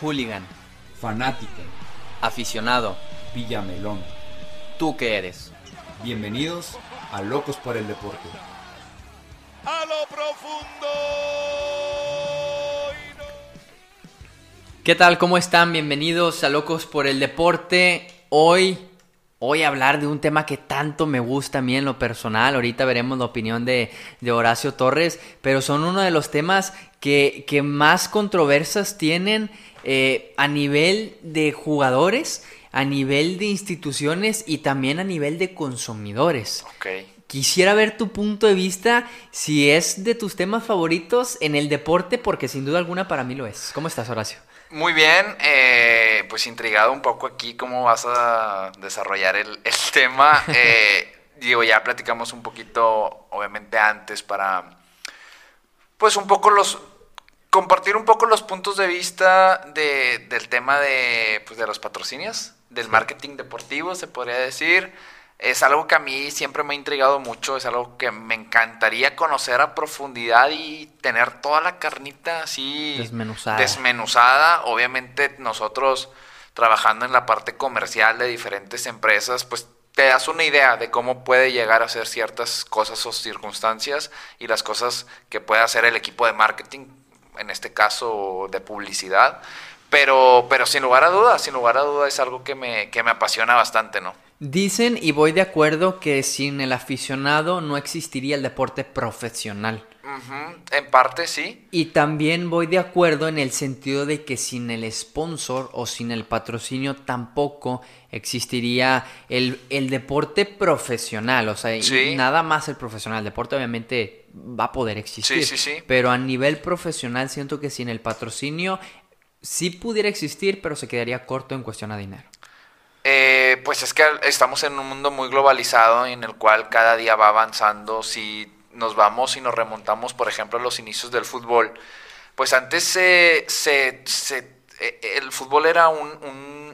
Hooligan. Fanático. Aficionado. Villamelón. ¿Tú qué eres? Bienvenidos a Locos por el Deporte. A lo profundo. ¿Qué tal? ¿Cómo están? Bienvenidos a Locos por el Deporte. Hoy Hoy hablar de un tema que tanto me gusta a mí en lo personal. Ahorita veremos la opinión de, de Horacio Torres, pero son uno de los temas que, que más controversias tienen eh, a nivel de jugadores, a nivel de instituciones y también a nivel de consumidores. Quisiera ver tu punto de vista, si es de tus temas favoritos en el deporte, porque sin duda alguna para mí lo es. ¿Cómo estás, Horacio? Muy bien, eh, pues intrigado un poco aquí cómo vas a desarrollar el, tema. Eh, digo, ya platicamos un poquito, obviamente antes, para, pues un poco los, compartir un poco los puntos de vista de, del tema de, pues, de los patrocinios, del marketing deportivo, se podría decir es algo que a mí siempre me ha intrigado mucho, es algo que me encantaría conocer a profundidad y tener toda la carnita así desmenuzada. desmenuzada. Obviamente nosotros trabajando en la parte comercial de diferentes empresas, pues te das una idea de cómo puede llegar a ser ciertas cosas o circunstancias y las cosas que puede hacer el equipo de marketing, en este caso de publicidad. Pero, pero sin lugar a dudas, sin lugar a dudas es algo que me, que me apasiona bastante, ¿no? Dicen, y voy de acuerdo, que sin el aficionado no existiría el deporte profesional. En parte sí. Y también voy de acuerdo en el sentido de que sin el sponsor o sin el patrocinio tampoco existiría el, el deporte profesional. O sea, nada más el profesional. El deporte obviamente va a poder existir. Sí, sí, sí. Pero a nivel profesional siento que sin el patrocinio sí pudiera existir, pero se quedaría corto en cuestión a dinero. Eh, pues es que estamos en un mundo muy globalizado en el cual cada día va avanzando. Si nos vamos y nos remontamos, por ejemplo, a los inicios del fútbol, pues antes se, se, eh, el fútbol era un,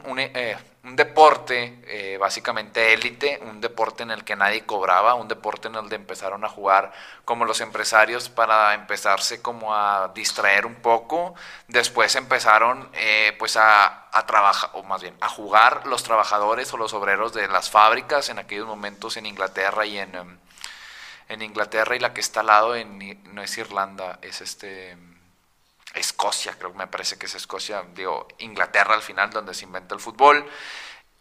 un, eh, un deporte eh, básicamente élite, un deporte en el que nadie cobraba, un deporte en el que empezaron a jugar como los empresarios para empezarse como a distraer un poco, después empezaron eh, pues a, a trabajar, o más bien a jugar los trabajadores o los obreros de las fábricas en aquellos momentos en Inglaterra y en, em, en Inglaterra y la que está al lado en, no es Irlanda, es este... Escocia, creo que me parece que es Escocia, digo, Inglaterra al final, donde se inventa el fútbol.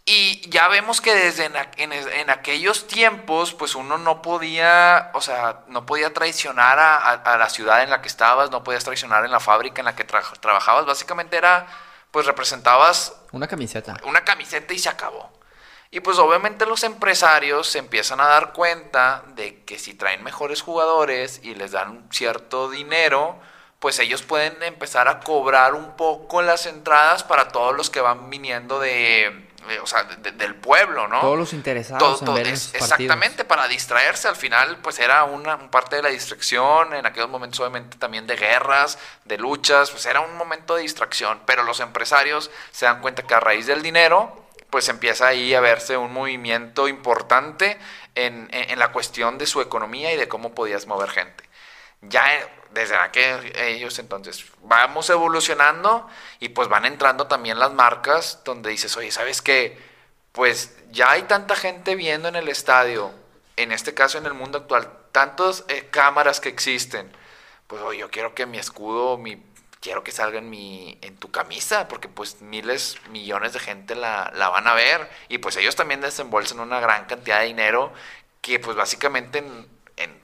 Y ya vemos que desde en, aquellos tiempos, pues uno no podía, o sea, no podía traicionar a, la ciudad en la que estabas, no podías traicionar en la fábrica en la que trabajabas. Básicamente era, pues representabas... Una camiseta. Una camiseta y se acabó. Y pues obviamente los empresarios se empiezan a dar cuenta de que si traen mejores jugadores y les dan cierto dinero, pues ellos pueden empezar a cobrar un poco las entradas para todos los que van viniendo de, eh, o sea, del pueblo, ¿no? Todos los interesados en ver Exactamente, para distraerse. Al final, pues era una parte de la distracción. En aquellos momentos, obviamente, también de guerras, de luchas, pues era un momento de distracción. Pero los empresarios se dan cuenta que a raíz del dinero, pues empieza ahí a verse un movimiento importante en, en la cuestión de su economía y de cómo podías mover gente. Ya desde aquellos entonces vamos evolucionando y pues van entrando también las marcas donde dices, oye, ¿sabes qué? Pues ya hay tanta gente viendo en el estadio, en este caso en el mundo actual, tantas eh, cámaras que existen, pues oye, yo quiero que mi escudo, mi, quiero que salga en, mi, en tu camisa, porque pues miles, millones de gente la, la van a ver y pues ellos también desembolsan una gran cantidad de dinero que pues básicamente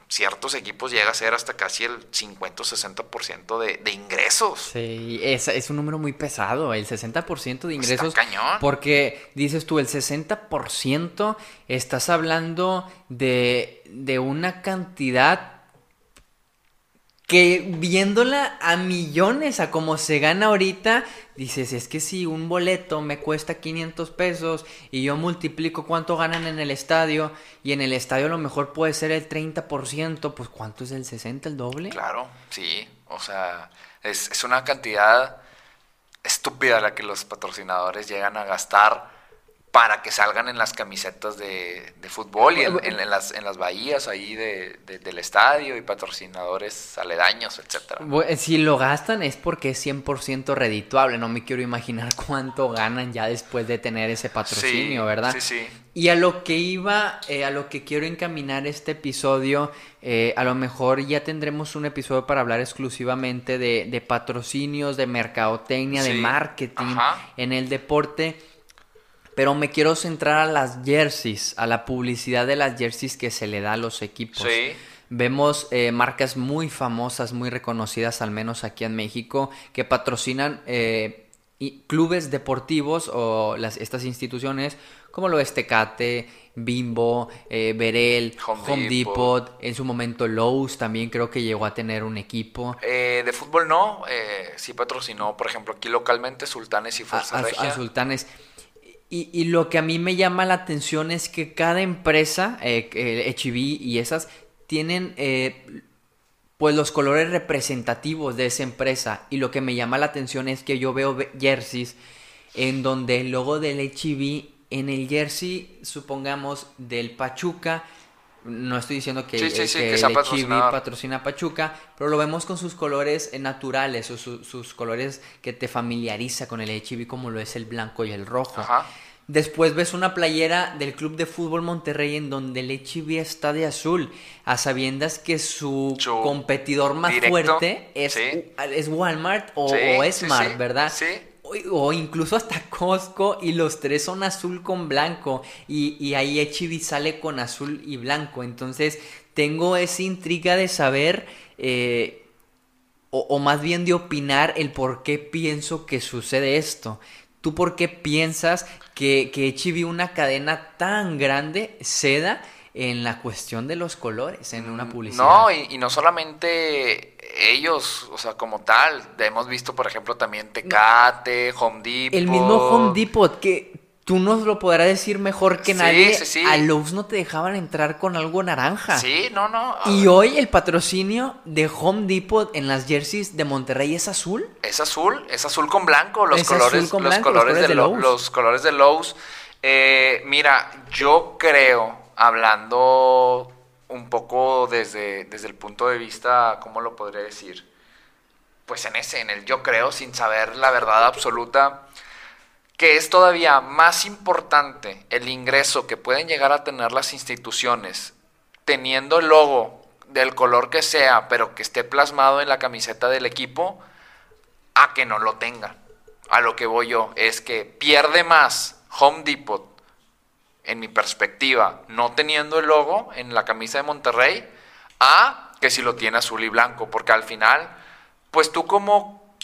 ciertos equipos llega a ser hasta casi el 50 o 60% de, de ingresos. Sí, es, es un número muy pesado, el 60% de ingresos. Está cañón. Porque dices tú, el 60% estás hablando de, de una cantidad que viéndola a millones, a como se gana ahorita, dices, es que si un boleto me cuesta 500 pesos y yo multiplico cuánto ganan en el estadio y en el estadio a lo mejor puede ser el 30%, pues ¿cuánto es el 60, el doble? Claro, sí, o sea, es, es una cantidad estúpida la que los patrocinadores llegan a gastar para que salgan en las camisetas de, de fútbol y en, en- en las, en las bahías ahí de, de- del estadio y patrocinadores aledaños, etcétera. Bu- Si lo gastan es porque es 100% redituable. No me quiero imaginar cuánto ganan ya después de tener ese patrocinio, Sí, ¿verdad? Sí, sí. Y a lo que iba, eh, a lo que quiero encaminar este episodio, eh, a lo mejor ya tendremos un episodio para hablar exclusivamente de, patrocinios, de mercadotecnia, de marketing ajá. en el deporte. Pero me quiero centrar a las jerseys, a la publicidad de las jerseys que se le da a los equipos. Sí. Vemos eh, marcas muy famosas, muy reconocidas, al menos aquí en México, que patrocinan eh, y- clubes deportivos o las, estas instituciones, como lo es Tecate, Bimbo, eh, Berel, Home Home, Depot. Depot, en su momento Lowe's también creo que llegó a tener un equipo. Eh, de fútbol no, eh, sí patrocinó, por ejemplo, aquí localmente Sultanes y a, Fuerza a- Regia. a Sultanes. Y, y lo que a mí me llama la atención es que cada empresa, eh, HB y esas, tienen eh, pues los colores representativos de esa empresa. Y lo que me llama la atención es que yo veo ve- jerseys en donde el logo del HB en el jersey, supongamos, del Pachuca. No estoy diciendo que, Sí, sí, sí, que que el patrocinador. patrocina a Pachuca, pero lo vemos con sus colores eh, naturales o su- sus colores que te familiariza con el HB como lo es el blanco y el rojo. Ajá. Después ves una playera del Club de Fútbol Monterrey en donde el HB está de azul, a sabiendas que su, Su competidor más directo, fuerte es, es Walmart o, o Smart, ¿verdad? O, incluso hasta Costco y los tres son azul con blanco y, y ahí HB sale con azul y blanco. Entonces tengo esa intriga de saber... eh, o, o más bien de opinar el por qué pienso que sucede esto. ¿Tú por qué piensas que, que HB, una cadena tan grande, ceda en la cuestión de los colores en una publicidad? Mm, No, y, y no solamente ellos, o sea, como tal. Hemos visto, por ejemplo, también Tecate, Home Depot. El mismo Home Depot, que tú nos lo podrás decir mejor que Sí, nadie. sí, sí. A Lowe's no te dejaban entrar con algo naranja. Sí, no, no. Y hoy el patrocinio de Home Depot en las jerseys de Monterrey es azul. Es azul, es azul con blanco, los Es colores, con los blanco, los colores de, de Lo- Lowe's. los colores de Lowe's. Eh, mira, yo creo, hablando un poco desde, desde el punto de vista, ¿cómo lo podría decir? Pues en ese, en el yo creo, sin saber la verdad absoluta, que es todavía más importante el ingreso que pueden llegar a tener las instituciones teniendo el logo del color que sea, pero que esté plasmado en la camiseta del equipo, a que no lo tengan. A lo que voy yo es que pierde más Home Depot, en mi perspectiva, no teniendo el logo en la camisa de Monterrey, a que si lo tiene azul y blanco, porque al final, pues tú como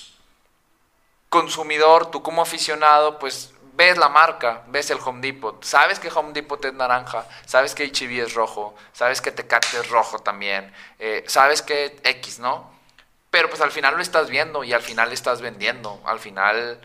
consumidor, tú como aficionado, pues ves la marca, ves el Home Depot, sabes que Home Depot es naranja, sabes que HB es rojo, sabes que Tecate es rojo también, eh, sabes que X, ¿no? Pero pues al final lo estás viendo y al final estás vendiendo, al final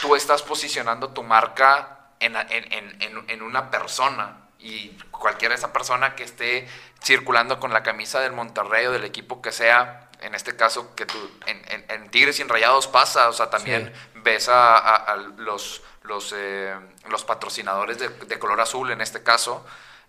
tú estás posicionando tu marca en, en- en- en- una persona y cualquiera de esa persona que esté circulando con la camisa del Monterrey o del equipo que sea, en este caso que tú, en, en- en Tigres y en Rayados pasa, o sea, también ves a, a- a los, los, eh, los patrocinadores de, de color azul en este caso,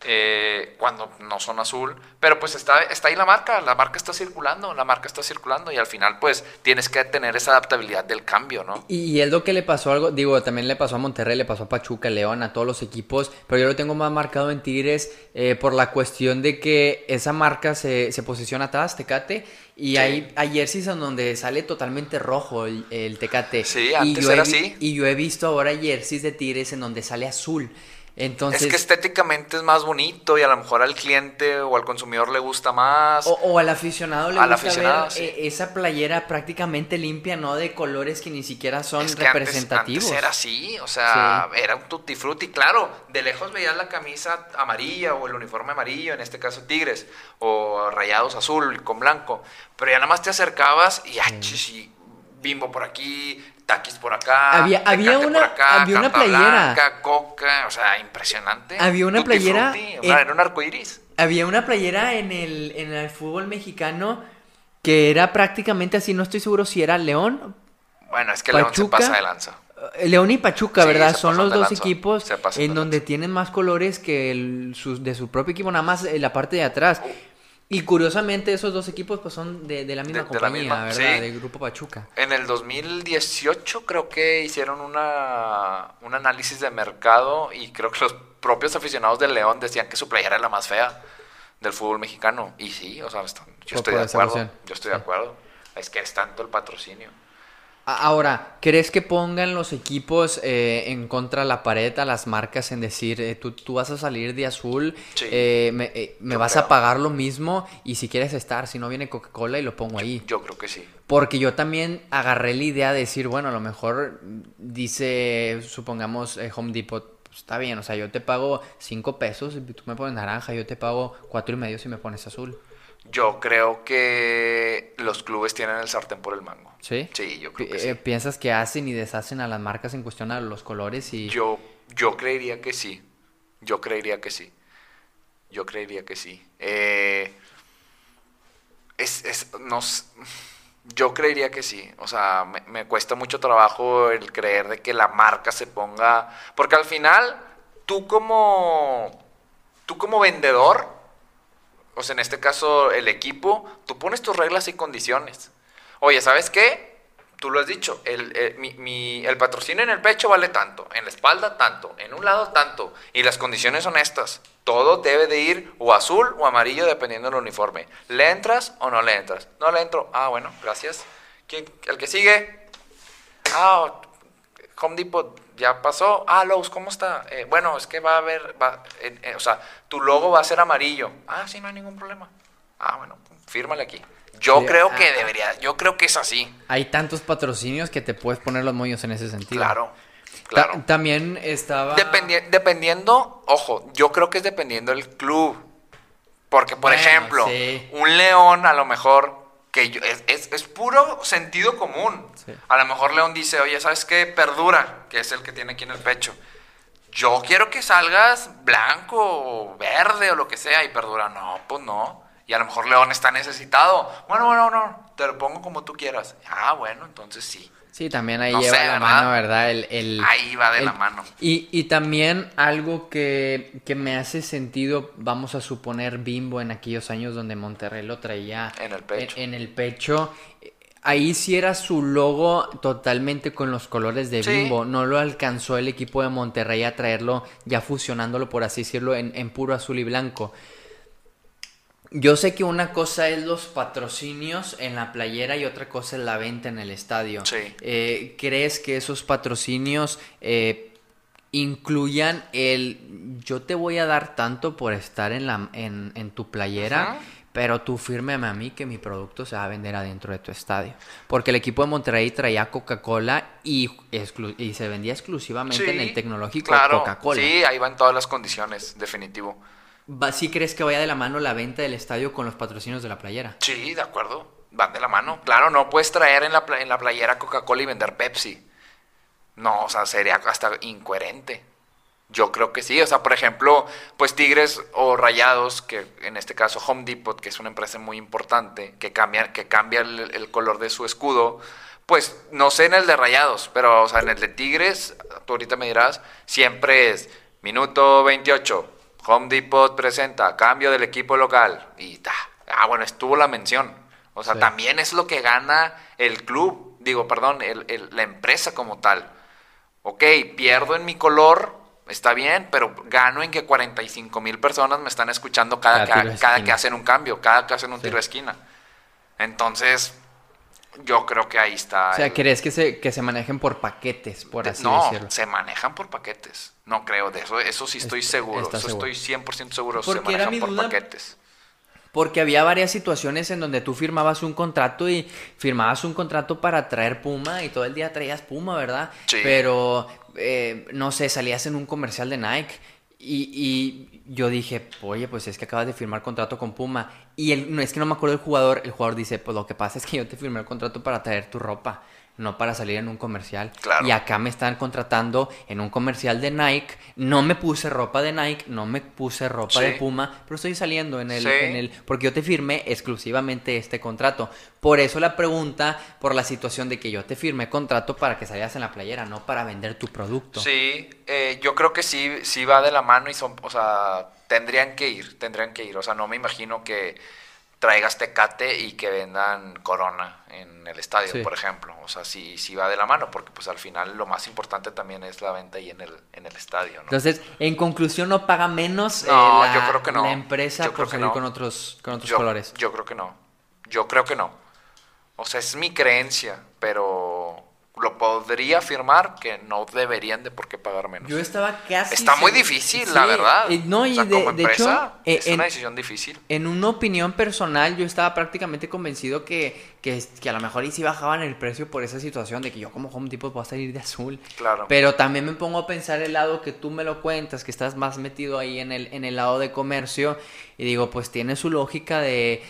eh, cuando no son azul, pero pues está, está ahí la marca, la marca está circulando, la marca está circulando y al final pues tienes que tener esa adaptabilidad del cambio, ¿no? Y es lo que le pasó algo, digo, también le pasó a Monterrey, le pasó a Pachuca, León, a todos los equipos, pero yo lo tengo más marcado en Tigres eh, por la cuestión de que esa marca se, se posiciona atrás, Tecate, y Sí. hay, hay jerseys en donde sale totalmente rojo el, el Tecate. Sí, Y antes yo he era vi- así. Y yo he visto ahora jerseys de Tigres en donde sale azul. Entonces, es que estéticamente es más bonito y a lo mejor al cliente o al consumidor le gusta más. O, o al aficionado le Al gusta aficionado, ver sí. eh, esa playera prácticamente limpia, ¿no? De colores que ni siquiera son Es que antes- representativos. Antes, era así, o sea, era un tutti frutti. Claro, de lejos veías la camisa amarilla o el uniforme amarillo, en este caso Tigres, o rayados azul con blanco. Pero ya nada más te acercabas y, ah, y bimbo por aquí, taquis por acá. Había- una- por acá, había una playera. Blanca, coca, o sea, impresionante. Había una Tutti playera frutti, en- era un arco iris. Había una playera en el, en el fútbol mexicano que era prácticamente así, no estoy seguro si era León, Bueno, es que León se pasa de lanza. León y Pachuca, Sí, ¿verdad? Son los dos equipos en de donde tienen más colores que el- su- de su propio equipo, nada más en la parte de atrás. Y curiosamente esos dos equipos pues son de, de la misma De- de la compañía, misma, ¿verdad? sí. Del Grupo Pachuca. En el 2018 creo que hicieron una, un análisis de mercado y creo que los propios aficionados del León decían que su playera era la más fea del fútbol mexicano. Y sí, o sea, están- yo estoy de acuerdo. Yo estoy de acuerdo. Es que es tanto el patrocinio. Ahora, ¿crees que pongan los equipos eh, en contra de la pared a las marcas en decir, eh, tú, tú vas a salir de azul, Sí. eh, me, eh, me vas creo. a pagar lo mismo y si quieres estar, si no viene Coca-Cola y lo pongo ahí? Yo creo que sí. Porque yo también agarré la idea de decir, bueno, a lo mejor dice, supongamos, eh, Home Depot, pues, está bien, o sea, yo te pago cinco pesos y tú me pones naranja, yo te pago cuatro y medio si me pones azul. Yo creo que los clubes tienen el sartén por el mango. ¿Sí? Sí, yo creo que sí. eh, ¿Piensas que hacen y deshacen a las marcas en cuestión a los colores y... Yo, yo creería que sí. Yo creería que sí. Yo creería que sí. Eh, es, es- no s- yo creería que sí. O sea, me, me cuesta mucho trabajo el creer de que la marca se ponga. Porque al final, tú como. Tú como vendedor, o en este caso el equipo, tú pones tus reglas y condiciones. Oye, ¿sabes qué? Tú lo has dicho, el, el- mi- el patrocinio en el pecho vale tanto, en la espalda tanto, en un lado tanto, y las condiciones son estas. Todo debe de ir o azul o amarillo dependiendo del uniforme. ¿Le entras o no le entras? No le entro. Ah, bueno, gracias. ¿Quién- el que sigue. Ah, Home Depot ya pasó. Ah, Lowe's, ¿cómo está? Eh, bueno, es que va a haber, va, eh, eh, o sea, tu logo va a ser amarillo. Ah, sí, no hay ningún problema. Ah, bueno, fírmale aquí. Yo Sí, creo ah, que ah. debería, yo creo que es así. Hay tantos patrocinios que te puedes poner los moños en ese sentido. Claro, Ta- claro. también estaba... Dependi- dependiendo, ojo, yo creo que es dependiendo del club. Porque, por Bueno, ejemplo, sí. un león a lo mejor, que yo- es, es- es puro sentido común. Sí. A lo mejor León dice, oye, ¿sabes qué? Perdura, que es el que tiene aquí en el pecho. Yo quiero que salgas blanco o verde o lo que sea y perdura. No, pues no. Y a lo mejor León está necesitado. Bueno, bueno, no, te lo pongo como tú quieras. Ah, bueno, entonces sí. Sí, también ahí No lleva sé, la ¿verdad? mano, ¿verdad? El, el- Ahí va de el- la mano. Y, y también algo que, que me hace sentido, vamos a suponer Bimbo en aquellos años donde Monterrey lo traía En el pecho. En, en el pecho. Ahí sí era su logo totalmente con los colores de Sí. Bimbo. No lo alcanzó el equipo de Monterrey a traerlo, ya fusionándolo, por así decirlo, en, en puro azul y blanco. Yo sé que una cosa es los patrocinios en la playera y otra cosa es la venta en el estadio. Sí. Eh, ¿Crees que esos patrocinios eh, incluyan el yo te voy a dar tanto por estar en, la, en, en tu playera, Ajá. pero tú fírmeme a mí que mi producto se va a vender adentro de tu estadio? Porque el equipo de Monterrey traía Coca-Cola y, y se vendía exclusivamente en el tecnológico claro, Coca-Cola. Sí, ahí van todas las condiciones, definitivo. ¿Sí crees que vaya de la mano la venta del estadio con los patrocinios de la playera? Sí, de acuerdo. Van de la mano. Claro, no puedes traer en la, en la playera Coca-Cola y vender Pepsi. No, o sea, sería hasta incoherente. Yo creo que sí. O sea, por ejemplo, pues Tigres o Rayados, que en este caso Home Depot, que es una empresa muy importante, que cambia, que cambia el, el color de su escudo, pues no sé en el de Rayados, pero o sea, en el de Tigres, tú ahorita me dirás, siempre es minuto 28. Home Depot presenta cambio del equipo local. Y ta. Ah, bueno, estuvo la mención. O sea, Sí. también es lo que gana el club, digo, perdón, el- el- la empresa como tal. Ok, pierdo en mi color, está bien, pero gano en que 45 mil personas me están escuchando cada, Cada que, cada hacen un cambio, cada que hacen un Sí. tiro de esquina. Entonces, yo creo que ahí está. O sea, el- ¿crees que se, que se manejen por paquetes, por así no, decirlo? se manejan por paquetes. No creo de eso, eso sí estoy Est- seguro. Eso seguro. estoy 100% seguro, se Porque era manejan mi por duda- paquetes. Porque había varias situaciones en donde tú firmabas un contrato y firmabas un contrato para traer Puma y todo el día traías Puma, ¿verdad? Sí. Pero, eh, no sé, salías en un comercial de Nike y, y yo dije, oye, pues es que acabas de firmar contrato con Puma Y no es que no me acuerdo del jugador, el jugador dice, pues lo que pasa es que yo te firmé el contrato para traer tu ropa, no para salir en un comercial. Claro. Y acá me están contratando en un comercial de Nike, no me puse ropa de Nike, no me puse ropa Sí. de Puma, pero estoy saliendo en el, Sí. en el, porque yo te firmé exclusivamente este contrato. Por eso la pregunta, por la situación de que yo te firmé contrato para que salieras en la playera, no para vender tu producto. Sí, eh, yo creo que sí, sí va de la mano y son, o sea, tendrían que ir, tendrían que ir. O sea, no me imagino que traigas Tecate y que vendan Corona en el estadio, Sí. por ejemplo. O sea, sí, sí va de la mano, porque pues al final lo más importante también es la venta ahí en el, en el estadio, ¿no? Entonces, en conclusión, no paga menos eh, No, la, yo creo que no. la empresa Yo por creo que salir no. con otros, con otros yo, colores. yo creo que no. Yo creo que no. O sea, es mi creencia, pero lo podría afirmar que no deberían de por qué pagar menos. Yo estaba casi. Está muy difícil, Sí, la verdad. eh, no, y O sea, de, como de empresa, hecho, eh, es en, una decisión difícil. en una opinión personal, yo estaba prácticamente convencido que, que, que a lo mejor y sí bajaban el precio por esa situación de que yo como Home Depot puedo salir de azul. Claro. Pero también me pongo a pensar el lado que tú me lo cuentas, que estás más metido ahí en el, en el lado de comercio, y digo, pues tiene su lógica de,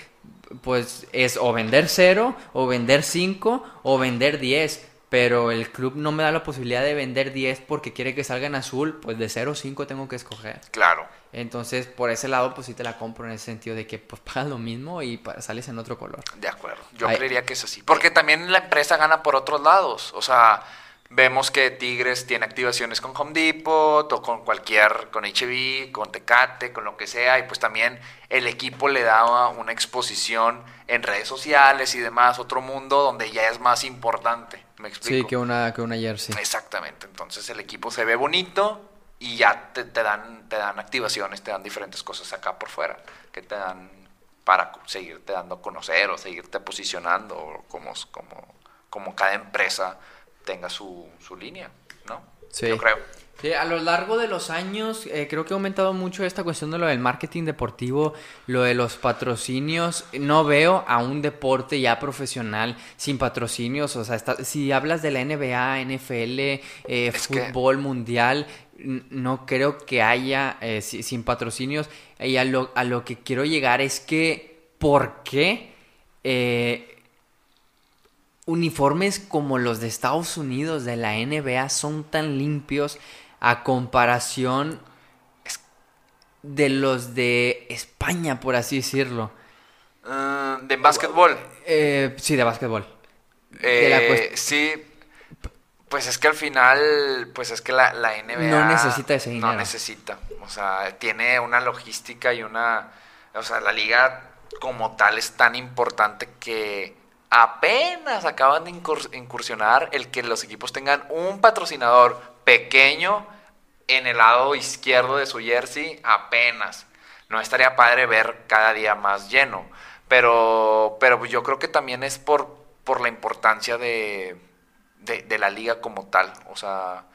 pues es o vender cero, o vender cinco, o vender 10. Pero el club no me da la posibilidad de vender 10 porque quiere que salga en azul, pues de 0 o 5 tengo que escoger. Claro. Entonces, por ese lado, pues sí te la compro en ese sentido de que pues pagas lo mismo y sales en otro color. De acuerdo. Yo Ay. creería que es así. Porque también la empresa gana por otros lados. O sea, vemos que Tigres tiene activaciones con Home Depot o con cualquier, con HB, con Tecate, con lo que sea. Y pues también el equipo le da una exposición en redes sociales y demás, otro mundo donde ya es más importante. ¿Me explico? Sí, que una, que una jersey. Exactamente. Entonces el equipo se ve bonito y ya te, te dan, te dan activaciones, te dan diferentes cosas acá por fuera que te dan para seguirte dando a conocer o seguirte posicionando o como, como, como cada empresa tenga su, su línea, ¿no? Sí. Yo creo. Sí, a lo largo de los años eh, creo que ha aumentado mucho esta cuestión de lo del marketing deportivo, lo de los patrocinios. No veo a un deporte ya profesional sin patrocinios. O sea, está- si hablas de la NBA, NFL, eh, que- fútbol mundial, no creo que haya eh, si- sin patrocinios. Y a lo, a lo que quiero llegar es que, ¿por qué? uniformes como los de Estados Unidos, de la NBA, son tan limpios a comparación de los de España, por así decirlo. Mm, de básquetbol. Eh, sí, de básquetbol. De la Eh, cuest- sí, pues es que al final, pues es que la, la NBA No necesita ese No dinero. necesita, o sea, tiene una logística y una, o sea, la liga como tal es tan importante que apenas acaban de incur- incursionar el que los equipos tengan un patrocinador pequeño en el lado izquierdo de su jersey, apenas. No estaría padre ver cada día más lleno, pero, pero yo creo que también es por, por la importancia de, de, la liga como tal. O sea,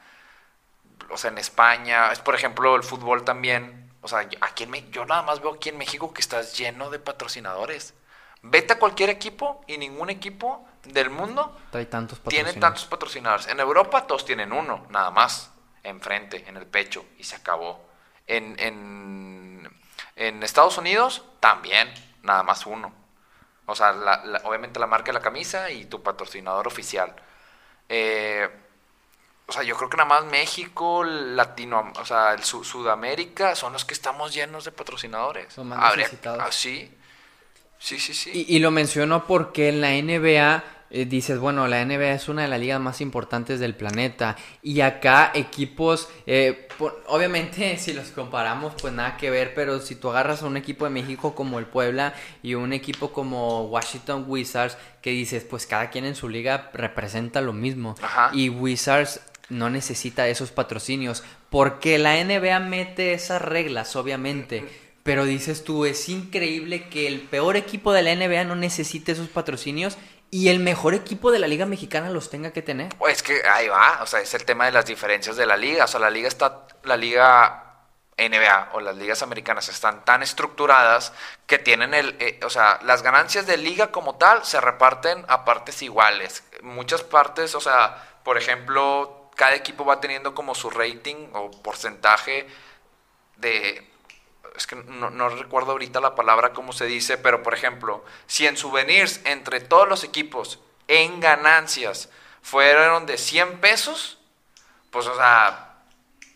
o sea, en España, es por ejemplo el fútbol también. O sea, aquí en yo nada más veo aquí en México que estás lleno de patrocinadores. Vete a cualquier equipo y ningún equipo del mundo Trae tantos tiene tantos patrocinadores. En Europa todos tienen uno, nada más, enfrente, en el pecho, y se acabó. En, en, en Estados Unidos también, nada más uno. O sea, la- la- obviamente la marca de la camisa y tu patrocinador oficial. Eh, o sea, yo creo que nada más México, Latino, o sea, el Su- Sudamérica son los que estamos llenos de patrocinadores. Son más necesitados. ah, sí, sí, sí, sí. Y, y lo menciono porque en la NBA eh, dices, bueno, la NBA es una de las ligas más importantes del planeta. Y acá equipos, eh, por- obviamente si los comparamos, pues nada que ver, pero si tú agarras a un equipo de México como el Puebla y un equipo como Washington Wizards, que dices, pues cada quien en su liga representa lo mismo. Ajá. Y Wizards no necesita esos patrocinios, porque la NBA mete esas reglas, obviamente. Pero dices tú, es increíble que el peor equipo de la NBA no necesite esos patrocinios y el mejor equipo de la Liga Mexicana los tenga que tener. Es que ahí va, o sea, es el tema de las diferencias de la liga. O sea, la liga está, la liga NBA o las ligas americanas están tan estructuradas que tienen el, eh, o sea, las ganancias de liga como tal se reparten a partes iguales. Muchas partes, o sea, por ejemplo, cada equipo va teniendo como su rating o porcentaje de, es que no, no recuerdo ahorita la palabra cómo se dice, pero por ejemplo, si en souvenirs entre todos los equipos en ganancias fueron de 100 pesos, pues o sea,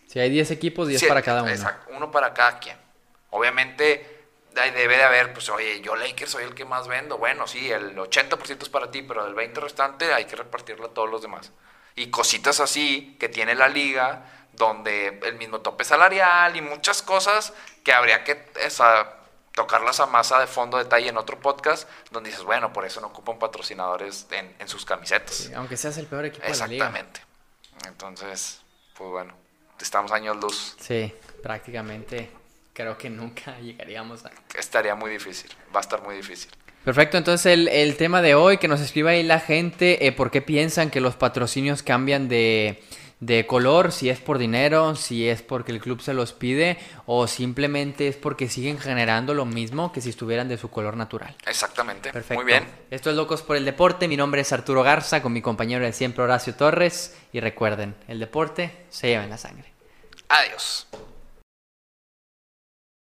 Si hay 10 equipos, 10 Sí, para cada uno. Exacto, uno para cada quien. Obviamente debe de haber, pues oye, yo Lakers soy el que más vendo. Bueno, sí, el 80% es para ti, pero del 20% restante hay que repartirlo a todos los demás. Y cositas así que tiene la liga, donde el mismo tope salarial y muchas cosas que habría que esa, tocarlas a más a de fondo detalle en otro podcast, donde dices, bueno, por eso no ocupan patrocinadores en, en sus camisetas. Sí, aunque seas el peor equipo de la liga. Exactamente. Entonces, pues bueno, estamos años luz. Sí, prácticamente creo que nunca llegaríamos a... Estaría muy difícil, va a estar muy difícil. Perfecto, entonces el, el tema de hoy, que nos escriba ahí la gente, eh, ¿por qué piensan que los patrocinios cambian de, de color? Si es por dinero, si es porque el club se los pide o simplemente es porque siguen generando lo mismo que si estuvieran de su color natural. Exactamente. Perfecto. Muy bien. Esto es Locos por el Deporte, mi nombre es Arturo Garza con mi compañero de siempre Horacio Torres y recuerden, el deporte se lleva en la sangre. Adiós.